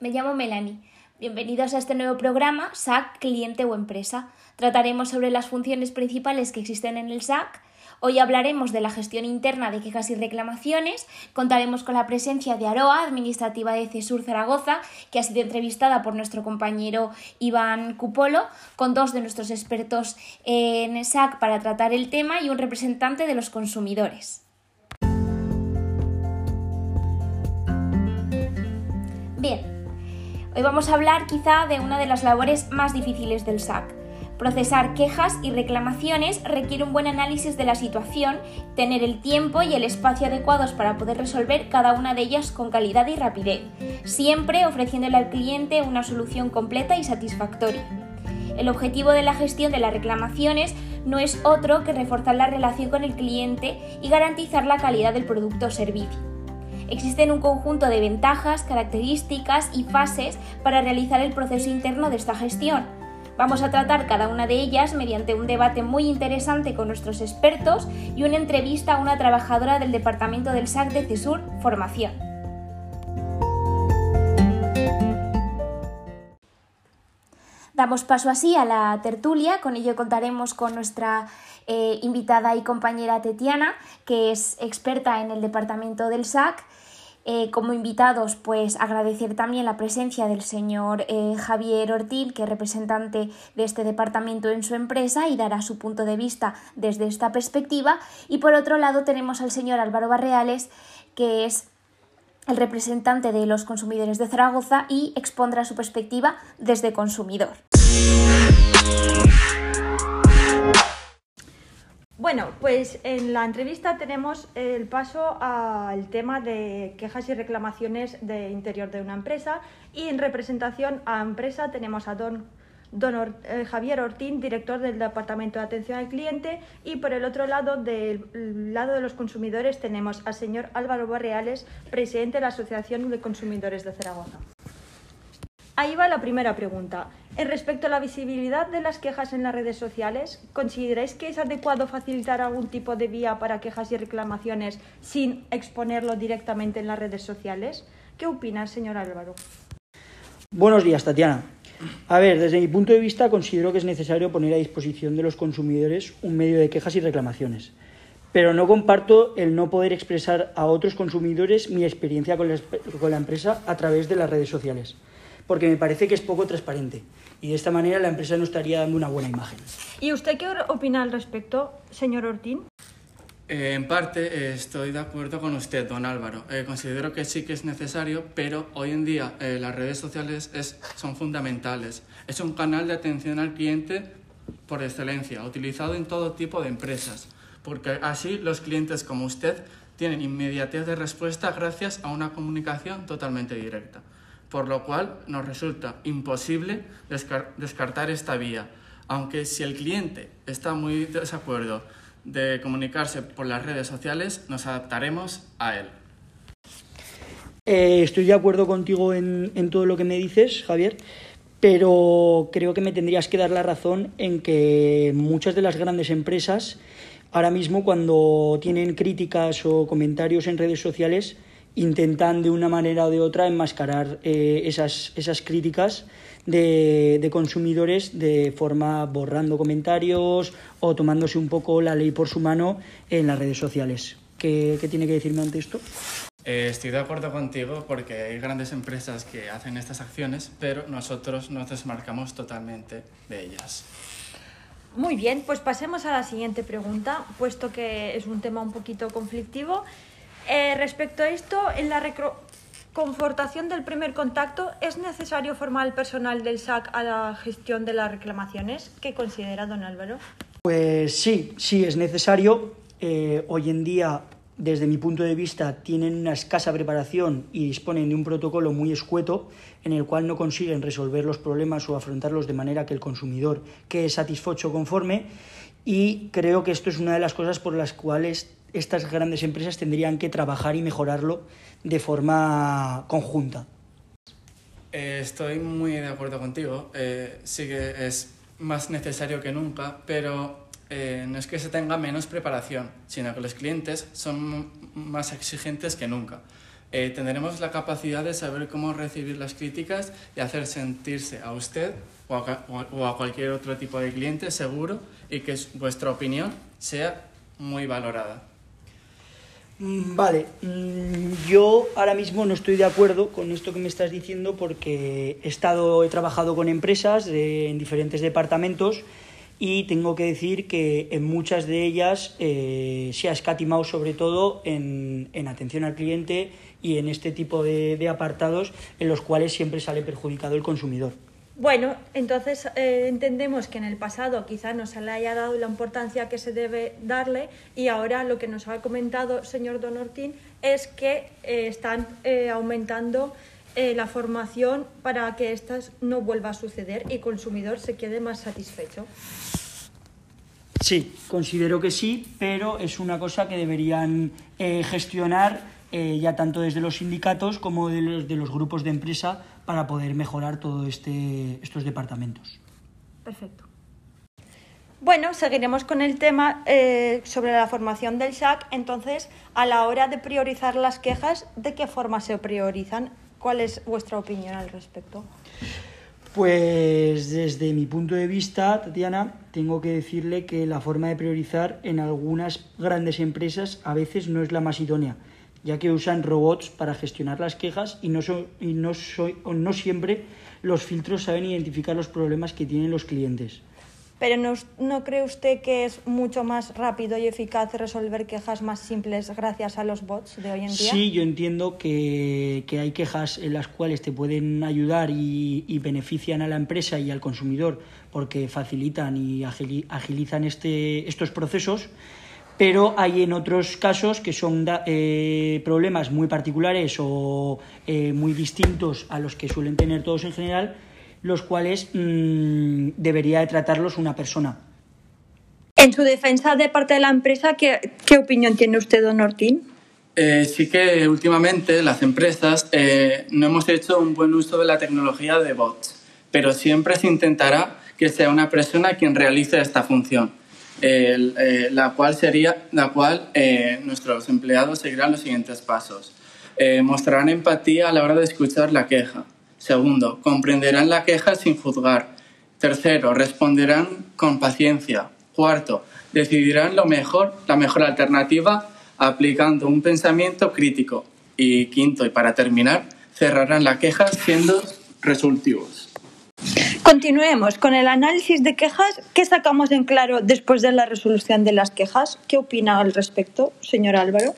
me llamo Melanie. Bienvenidos a este nuevo programa SAC Cliente o Empresa. Trataremos sobre las funciones principales que existen en el SAC. Hoy hablaremos de la gestión interna de quejas y reclamaciones. Contaremos con la presencia de Aroa, administrativa de CESUR Zaragoza, que ha sido entrevistada por nuestro compañero Iván Cupolo, con dos de nuestros expertos en SAC para tratar el tema y un representante de los consumidores. Bien, hoy vamos a hablar quizá de una de las labores más difíciles del SAC. Procesar quejas y reclamaciones requiere un buen análisis de la situación, tener el tiempo y el espacio adecuados para poder resolver cada una de ellas con calidad y rapidez, siempre ofreciéndole al cliente una solución completa y satisfactoria. El objetivo de la gestión de las reclamaciones no es otro que reforzar la relación con el cliente y garantizar la calidad del producto o servicio. Existen un conjunto de ventajas, características y fases para realizar el proceso interno de esta gestión. Vamos a tratar cada una de ellas mediante un debate muy interesante con nuestros expertos y una entrevista a una trabajadora del departamento del SAC de CESUR Formación. Damos paso así a la tertulia, con ello contaremos con nuestra eh, invitada y compañera Tetiana, que es experta en el departamento del SAC eh, como invitados, pues agradecer también la presencia del señor eh, Javier Ortín, que es representante de este departamento en su empresa y dará su punto de vista desde esta perspectiva. Y por otro lado tenemos al señor Álvaro Barreales, que es el representante de los consumidores de Zaragoza y expondrá su perspectiva desde consumidor. Bueno, pues en la entrevista tenemos el paso al tema de quejas y reclamaciones de interior de una empresa y en representación a empresa tenemos a don, don eh, Javier Ortín, director del Departamento de Atención al Cliente y por el otro lado, del lado de los consumidores, tenemos al señor Álvaro Barreales, presidente de la Asociación de Consumidores de Zaragoza. Ahí va la primera pregunta. En respecto a la visibilidad de las quejas en las redes sociales, ¿consideráis que es adecuado facilitar algún tipo de vía para quejas y reclamaciones sin exponerlo directamente en las redes sociales? ¿Qué opinas, señor Álvaro? Buenos días, Tatiana. A ver, desde mi punto de vista considero que es necesario poner a disposición de los consumidores un medio de quejas y reclamaciones, pero no comparto el no poder expresar a otros consumidores mi experiencia con la, con la empresa a través de las redes sociales porque me parece que es poco transparente y de esta manera la empresa no estaría dando una buena imagen. ¿Y usted qué opina al respecto, señor Ortín? Eh, en parte eh, estoy de acuerdo con usted, don Álvaro. Eh, considero que sí que es necesario, pero hoy en día las redes sociales son fundamentales. Es un canal de atención al cliente por excelencia, utilizado en todo tipo de empresas, porque así los clientes como usted tienen inmediatez de respuesta gracias a una comunicación totalmente directa por lo cual nos resulta imposible descartar esta vía, aunque si el cliente está muy desacuerdo de comunicarse por las redes sociales, nos adaptaremos a él. Eh, estoy de acuerdo contigo en, en todo lo que me dices, Javier, pero creo que me tendrías que dar la razón en que muchas de las grandes empresas ahora mismo cuando tienen críticas o comentarios en redes sociales intentan de una manera o de otra enmascarar eh, esas, esas críticas de, de, consumidores de forma borrando comentarios o tomándose un poco la ley por su mano en las redes sociales. ¿Qué, qué tiene que decirme ante esto? Eh, estoy de acuerdo contigo porque hay grandes empresas que hacen estas acciones, pero nosotros nos desmarcamos totalmente de ellas. Muy bien, pues pasemos a la siguiente pregunta, puesto que es un tema un poquito conflictivo. Eh, respecto a esto, en la confortación del primer contacto, ¿es necesario formar al personal del SAC a la gestión de las reclamaciones? ¿Qué considera don Álvaro? Pues sí, sí es necesario. Eh, hoy en día, desde mi punto de vista, tienen una escasa preparación y disponen de un protocolo muy escueto en el cual no consiguen resolver los problemas o afrontarlos de manera que el consumidor quede satisfecho conforme. Y creo que esto es una de las cosas por las cuales estas grandes empresas tendrían que trabajar y mejorarlo de forma conjunta. Estoy muy de acuerdo contigo. Eh, sí que es más necesario que nunca, pero eh, no es que se tenga menos preparación, sino que los clientes son más exigentes que nunca. Eh, tendremos la capacidad de saber cómo recibir las críticas y hacer sentirse a usted o a, o a cualquier otro tipo de cliente seguro y que vuestra opinión sea muy valorada. Mm, vale, mm, yo ahora mismo no estoy de acuerdo con esto que me estás diciendo porque he estado, he trabajado con empresas en diferentes departamentos y tengo que decir que en muchas de ellas eh, se ha escatimado sobre todo en, en, atención al cliente y en este tipo de, de apartados en los cuales siempre sale perjudicado el consumidor. Bueno, entonces eh, entendemos que en el pasado quizá no se le haya dado la importancia que se debe darle y ahora lo que nos ha comentado señor Don Ortín es que eh, están eh, aumentando la formación para que esto no vuelva a suceder y el consumidor se quede más satisfecho. Sí, considero que sí, pero es una cosa que deberían gestionar ya tanto desde los sindicatos como de los, de los grupos de empresa para poder mejorar todos este, estos departamentos. Perfecto. Bueno, seguiremos con el tema eh, sobre la formación del SAC. Entonces, a la hora de priorizar las quejas, ¿de qué forma se priorizan? ¿Cuál es vuestra opinión al respecto? Pues desde mi punto de vista, Tatiana, tengo que decirle que la forma de priorizar en algunas grandes empresas a veces no es la más idónea ya que usan robots para gestionar las quejas y no, y no, soy, no siempre los filtros saben identificar los problemas que tienen los clientes. Pero no, ¿no cree usted que es mucho más rápido y eficaz resolver quejas más simples gracias a los bots de hoy en día? Sí, yo entiendo que, que hay quejas en las cuales te pueden ayudar y, y, benefician a la empresa y al consumidor porque facilitan y agilizan este, estos procesos pero hay en otros casos que son eh, problemas muy particulares o eh, muy distintos a los que suelen tener todos en general, los cuales mmm, debería de tratarlos una persona. En su defensa de parte de la empresa, ¿qué, qué opinión tiene usted, don Ortín? Eh, sí que últimamente las empresas eh, no hemos hecho un buen uso de la tecnología de bots, pero siempre se intentará que sea una persona quien realice esta función eh, la cual, sería, la cual eh, nuestros empleados seguirán los siguientes pasos. Eh, mostrarán empatía a la hora de escuchar la queja. Segundo, comprenderán la queja sin juzgar. Tercero, responderán con paciencia. Cuarto, decidirán lo mejor, la mejor alternativa aplicando un pensamiento crítico. Y quinto, y para terminar, cerrarán la queja siendo resolutivos. Continuemos con el análisis de quejas. ¿Qué sacamos en claro después de la resolución de las quejas? ¿Qué opina al respecto, señor Álvaro?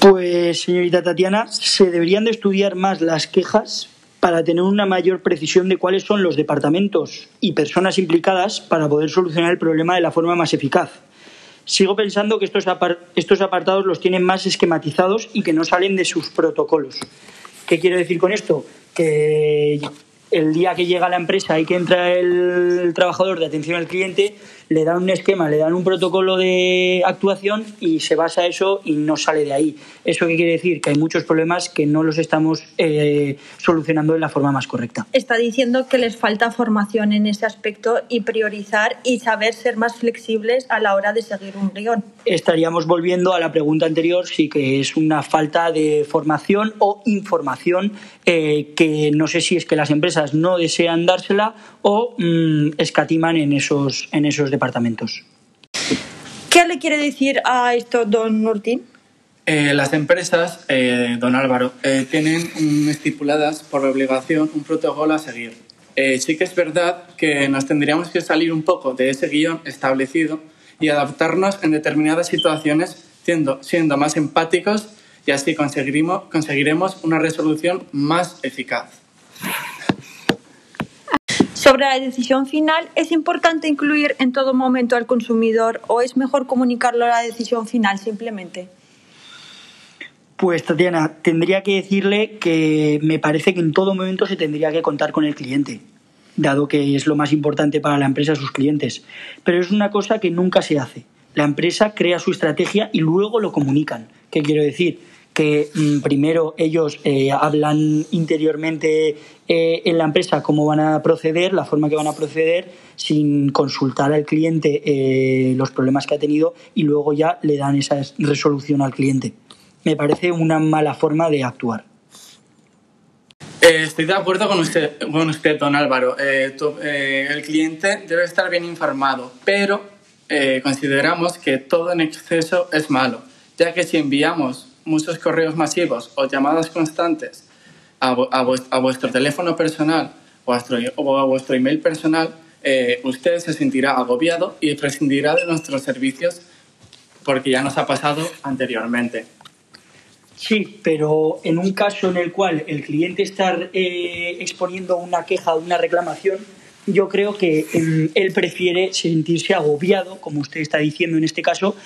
Pues, señorita Tatiana, se deberían de estudiar más las quejas para tener una mayor precisión de cuáles son los departamentos y personas implicadas para poder solucionar el problema de la forma más eficaz. Sigo pensando que estos, estos apartados los tienen más esquematizados y que no salen de sus protocolos. ¿Qué quiero decir con esto? Que el día que llega la empresa y que entra el trabajador de atención al cliente, le dan un esquema, le dan un protocolo de actuación y se basa eso y no sale de ahí. ¿Eso qué quiere decir? Que hay muchos problemas que no los estamos eh, solucionando de la forma más correcta. Está diciendo que les falta formación en ese aspecto y priorizar y saber ser más flexibles a la hora de seguir un guion. Estaríamos volviendo a la pregunta anterior, sí que es una falta de formación o información eh, que no sé si es que las empresas no desean dársela o mmm, escatiman en esos, en esos departamentos departamentos. ¿Qué le quiere decir a esto, don Martín? Eh, las empresas, eh, don Álvaro, eh, tienen estipuladas por obligación un protocolo a seguir. Eh, sí que es verdad que nos tendríamos que salir un poco de ese guion establecido y adaptarnos en determinadas situaciones siendo, siendo más empáticos y así conseguiremos, conseguiremos una resolución más eficaz. Sobre la decisión final, ¿es importante incluir en todo momento al consumidor o es mejor comunicarlo a la decisión final simplemente? Pues Tatiana, tendría que decirle que me parece que en todo momento se tendría que contar con el cliente, dado que es lo más importante para la empresa sus clientes. Pero es una cosa que nunca se hace. La empresa crea su estrategia y luego lo comunican. ¿Qué quiero decir? Que mmm, primero ellos eh, hablan interiormente eh, en la empresa cómo van a proceder, la forma que van a proceder, sin consultar al cliente eh, los problemas que ha tenido y luego ya le dan esa resolución al cliente. Me parece una mala forma de actuar. Estoy de acuerdo con usted, con usted don Álvaro. El cliente debe estar bien informado, pero consideramos que todo en exceso es malo, ya que si enviamos muchos correos masivos o llamadas constantes a, a, vuestro teléfono personal o a vuestro, email personal, usted se sentirá agobiado y prescindirá de nuestros servicios porque ya nos ha pasado anteriormente. Sí, pero en un caso en el cual el cliente está eh, exponiendo una queja o una reclamación, yo creo que em, él prefiere sentirse agobiado, como usted está diciendo en este caso,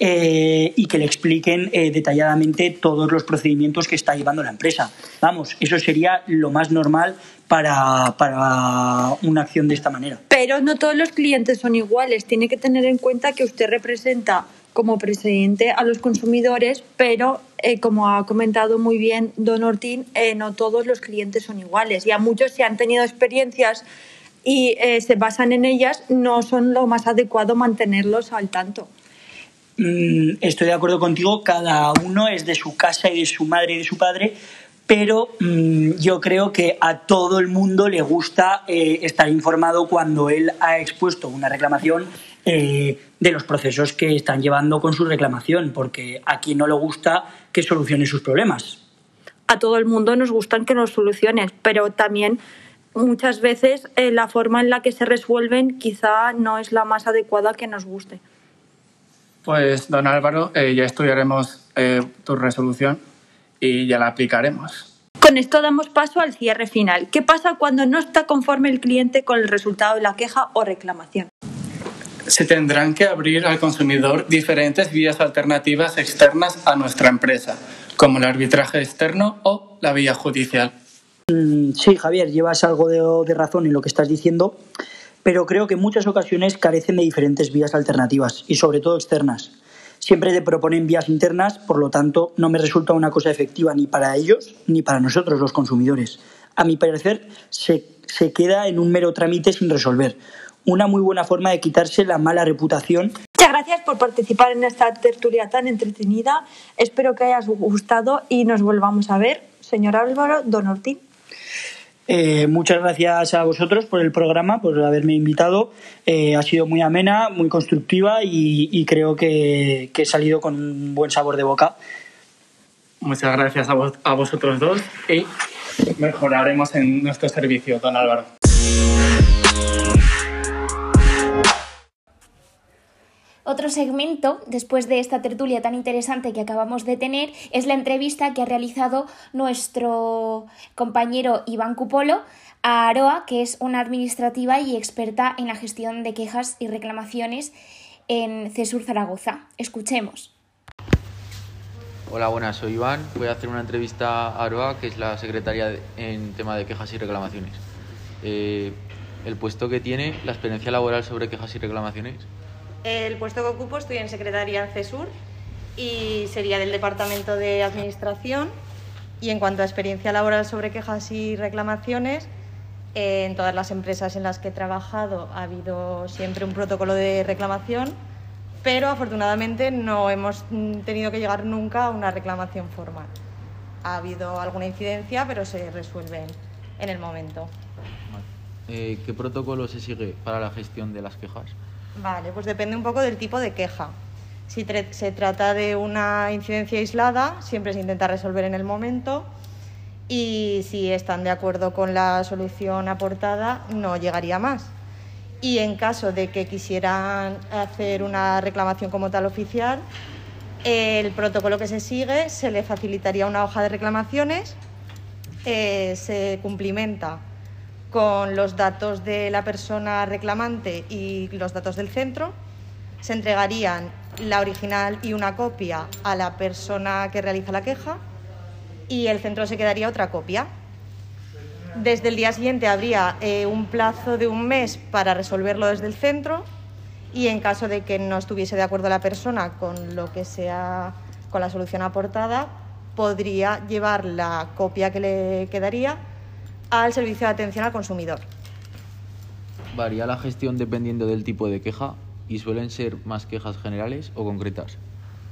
eh, y que le expliquen eh, detalladamente todos los procedimientos que está llevando la empresa. Vamos, eso sería lo más normal para, para, una acción de esta manera. Pero no todos los clientes son iguales. Tiene que tener en cuenta que usted representa como presidente a los consumidores, pero eh, como ha comentado muy bien Don Ortín, no todos los clientes son iguales y a muchos si han tenido experiencias y se basan en ellas, no son lo más adecuado mantenerlos al tanto. Mm, estoy de acuerdo contigo, cada uno es de su casa y de su madre y de su padre, pero mm, yo creo que a todo el mundo le gusta estar informado cuando él ha expuesto una reclamación eh, de los procesos que están llevando con su reclamación, porque a quien no le gusta que solucione sus problemas. A todo el mundo nos gustan que nos soluciones, pero también muchas veces eh, la forma en la que se resuelven quizá no es la más adecuada que nos guste. Pues, don Álvaro, eh, ya estudiaremos tu resolución y ya la aplicaremos. Con esto damos paso al cierre final. ¿Qué pasa cuando no está conforme el cliente con el resultado de la queja o reclamación? se tendrán que abrir al consumidor diferentes vías alternativas externas a nuestra empresa, como el arbitraje externo o la vía judicial. Mm, sí, Javier, llevas algo de, razón en lo que estás diciendo, pero creo que en muchas ocasiones carecen de diferentes vías alternativas y sobre todo externas. Siempre te proponen vías internas, por lo tanto, no me resulta una cosa efectiva ni para ellos ni para nosotros, los consumidores. A mi parecer, se, se queda en un mero trámite sin resolver una muy buena forma de quitarse la mala reputación. Muchas gracias por participar en esta tertulia tan entretenida. Espero que hayas gustado y nos volvamos a ver. Señor Álvaro, don Ortín. Eh, muchas gracias a vosotros por el programa, por haberme invitado. Eh, ha sido muy amena, muy constructiva y, creo que, he salido con un buen sabor de boca. Muchas gracias a, a vosotros dos y mejoraremos en nuestro servicio, don Álvaro. Otro segmento, después de esta tertulia tan interesante que acabamos de tener, es la entrevista que ha realizado nuestro compañero Iván Cupolo a Aroa, que es una administrativa y experta en la gestión de quejas y reclamaciones en CESUR Zaragoza. Escuchemos. Hola, buenas, soy Iván. Voy a hacer una entrevista a Aroa, que es la secretaria en tema de quejas y reclamaciones. Eh, el puesto que tiene, la experiencia laboral sobre quejas y reclamaciones. El puesto que ocupo estoy en Secretaría en CESUR y sería del Departamento de Administración. Y en cuanto a experiencia laboral sobre quejas y reclamaciones, en todas las empresas en las que he trabajado ha habido siempre un protocolo de reclamación, pero afortunadamente no hemos tenido que llegar nunca a una reclamación formal. Ha habido alguna incidencia, pero se resuelven en el momento. Eh, ¿Qué protocolo se sigue para la gestión de las quejas? Vale, pues depende un poco del tipo de queja. Si se trata de una incidencia aislada, siempre se intenta resolver en el momento y si están de acuerdo con la solución aportada, no llegaría más. Y en caso de que quisieran hacer una reclamación como tal oficial, el protocolo que se sigue se le facilitaría una hoja de reclamaciones, eh, se cumplimenta con los datos de la persona reclamante y los datos del centro. Se entregarían la original y una copia a la persona que realiza la queja y el centro se quedaría otra copia. Desde el día siguiente habría eh, un plazo de un mes para resolverlo desde el centro y en caso de que no estuviese de acuerdo la persona con lo que sea con la solución aportada, podría llevar la copia que le quedaría al servicio de atención al consumidor. Varía la gestión dependiendo del tipo de queja y suelen ser más quejas generales o concretas.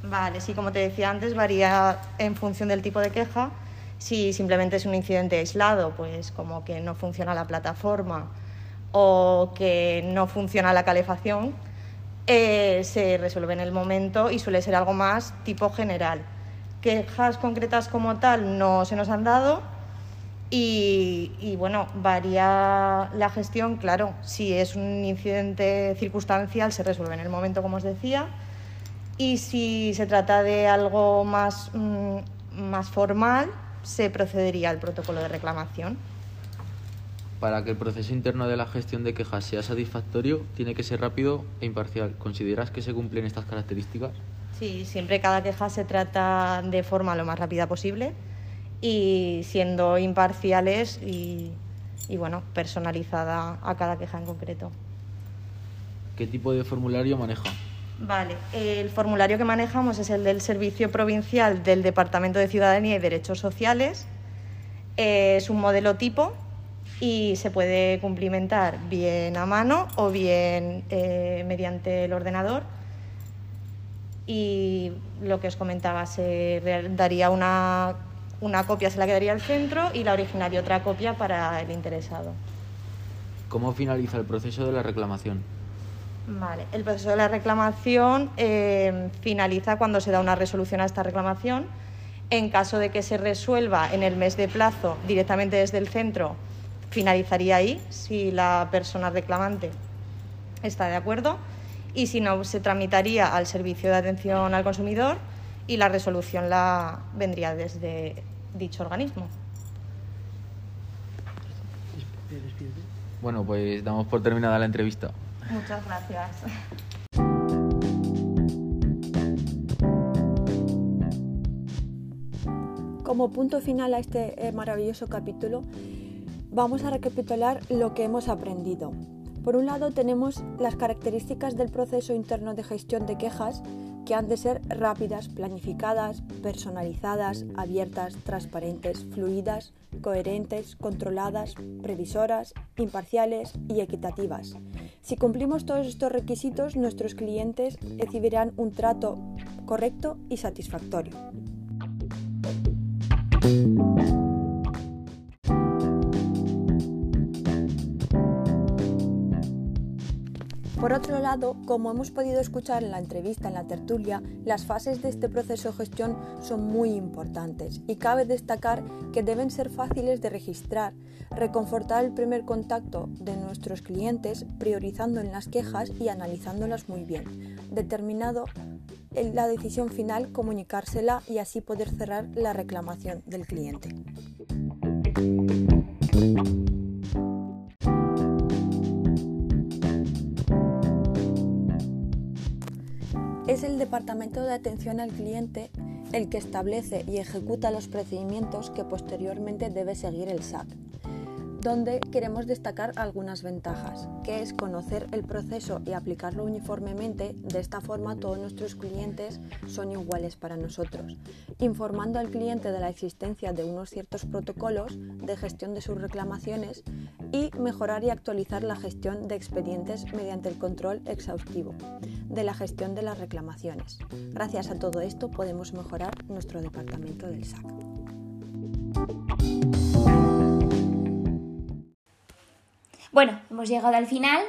Vale, sí, como te decía antes, varía en función del tipo de queja. Si simplemente es un incidente aislado, pues como que no funciona la plataforma o que no funciona la calefacción, eh, se resuelve en el momento y suele ser algo más tipo general. Quejas concretas como tal no se nos han dado y, y, bueno, varía la gestión, claro, si es un incidente circunstancial se resuelve en el momento, como os decía, y si se trata de algo más, mm, más formal, se procedería al protocolo de reclamación. Para que el proceso interno de la gestión de quejas sea satisfactorio, tiene que ser rápido e imparcial. ¿Consideras que se cumplen estas características? Sí, siempre cada queja se trata de forma lo más rápida posible y siendo imparciales y, y bueno, personalizada a cada queja en concreto. ¿Qué tipo de formulario maneja? Vale, el formulario que manejamos es el del Servicio Provincial del Departamento de Ciudadanía y Derechos Sociales. Es un modelo tipo y se puede cumplimentar bien a mano o bien eh, mediante el ordenador. Y lo que os comentaba, se daría una, una copia, se la quedaría al centro y la original y otra copia para el interesado. ¿Cómo finaliza el proceso de la reclamación? Vale, el proceso de la reclamación eh, finaliza cuando se da una resolución a esta reclamación. En caso de que se resuelva en el mes de plazo directamente desde el centro, finalizaría ahí, si la persona reclamante está de acuerdo, y si no, se tramitaría al servicio de atención al consumidor y la resolución la vendría desde dicho organismo. Bueno, pues damos por terminada la entrevista. Muchas gracias. Como punto final a este eh, maravilloso capítulo, vamos a recapitular lo que hemos aprendido. Por un lado tenemos las características del proceso interno de gestión de quejas que han de ser rápidas, planificadas, personalizadas, abiertas, transparentes, fluidas, coherentes, controladas, previsoras, imparciales y equitativas. Si cumplimos todos estos requisitos, nuestros clientes recibirán un trato correcto y satisfactorio. Por otro lado, como hemos podido escuchar en la entrevista en la tertulia, las fases de este proceso de gestión son muy importantes y cabe destacar que deben ser fáciles de registrar, reconfortar el primer contacto de nuestros clientes priorizando en las quejas y analizándolas muy bien, determinado la decisión final comunicársela y así poder cerrar la reclamación del cliente. Es el Departamento de Atención al Cliente el que establece y ejecuta los procedimientos que posteriormente debe seguir el SAC donde queremos destacar algunas ventajas, que es conocer el proceso y aplicarlo uniformemente, de esta forma todos nuestros clientes son iguales para nosotros, informando al cliente de la existencia de unos ciertos protocolos de gestión de sus reclamaciones y mejorar y actualizar la gestión de expedientes mediante el control exhaustivo de la gestión de las reclamaciones. Gracias a todo esto podemos mejorar nuestro departamento del SAC. Bueno, hemos llegado al final,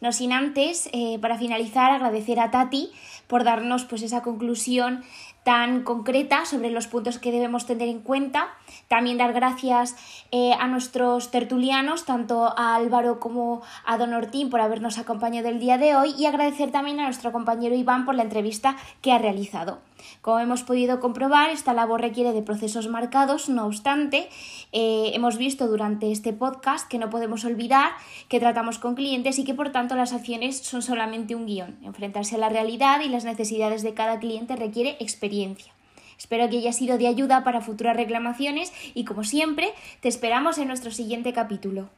no sin antes, eh, para finalizar, agradecer a Tati por darnos pues esa conclusión tan concreta sobre los puntos que debemos tener en cuenta. También dar gracias eh, a nuestros tertulianos, tanto a Álvaro como a Don Ortín, por habernos acompañado el día de hoy y agradecer también a nuestro compañero Iván por la entrevista que ha realizado. Como hemos podido comprobar, esta labor requiere de procesos marcados, no obstante, eh, hemos visto durante este podcast que no podemos olvidar que tratamos con clientes y que por tanto las acciones son solamente un guion. Enfrentarse a la realidad y las necesidades de cada cliente requiere experiencia. Espero que haya sido de ayuda para futuras reclamaciones y como siempre, te esperamos en nuestro siguiente capítulo.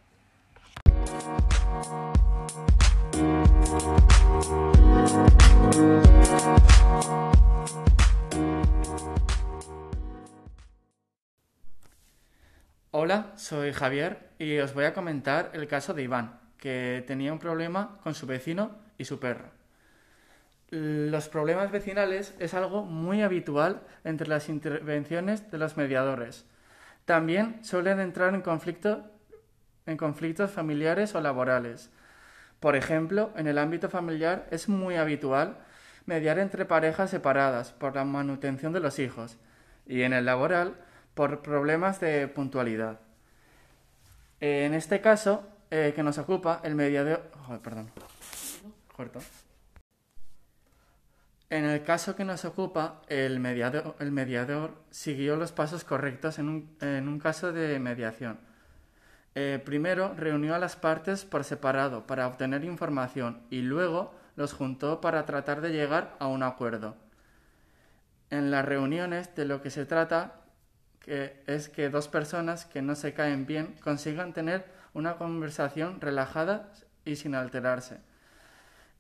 Hola, soy Javier y os voy a comentar el caso de Iván, que tenía un problema con su vecino y su perro. Los problemas vecinales es algo muy habitual entre las intervenciones de los mediadores. También suelen entrar en, conflicto, en conflictos familiares o laborales. Por ejemplo, en el ámbito familiar es muy habitual mediar entre parejas separadas por la manutención de los hijos y en el laboral por problemas de puntualidad. En este caso eh, que nos ocupa, el mediador... perdón. En el caso que nos ocupa, el mediador, el mediador siguió los pasos correctos en un, en un caso de mediación. Eh, primero reunió a las partes por separado para obtener información y luego los juntó para tratar de llegar a un acuerdo. En las reuniones de lo que se trata que es que dos personas que no se caen bien consigan tener una conversación relajada y sin alterarse.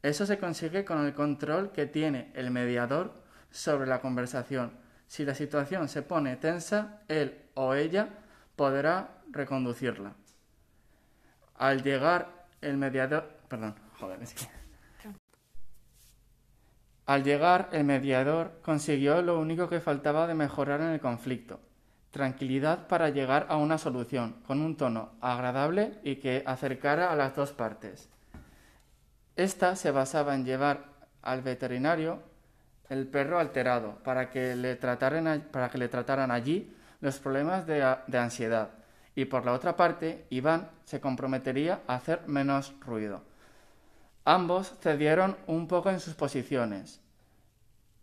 Eso se consigue con el control que tiene el mediador sobre la conversación. Si la situación se pone tensa, él o ella podrá reconducirla. Al llegar el mediador, perdón, joder, es que al llegar el mediador consiguió lo único que faltaba de mejorar en el conflicto, tranquilidad para llegar a una solución, con un tono agradable y que acercara a las dos partes. Esta se basaba en llevar al veterinario el perro alterado para que le trataran, allí los problemas de ansiedad. Y por la otra parte, Iván se comprometería a hacer menos ruido. Ambos cedieron un poco en sus posiciones.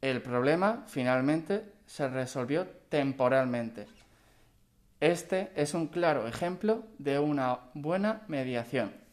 El problema finalmente se resolvió temporalmente. Este es un claro ejemplo de una buena mediación.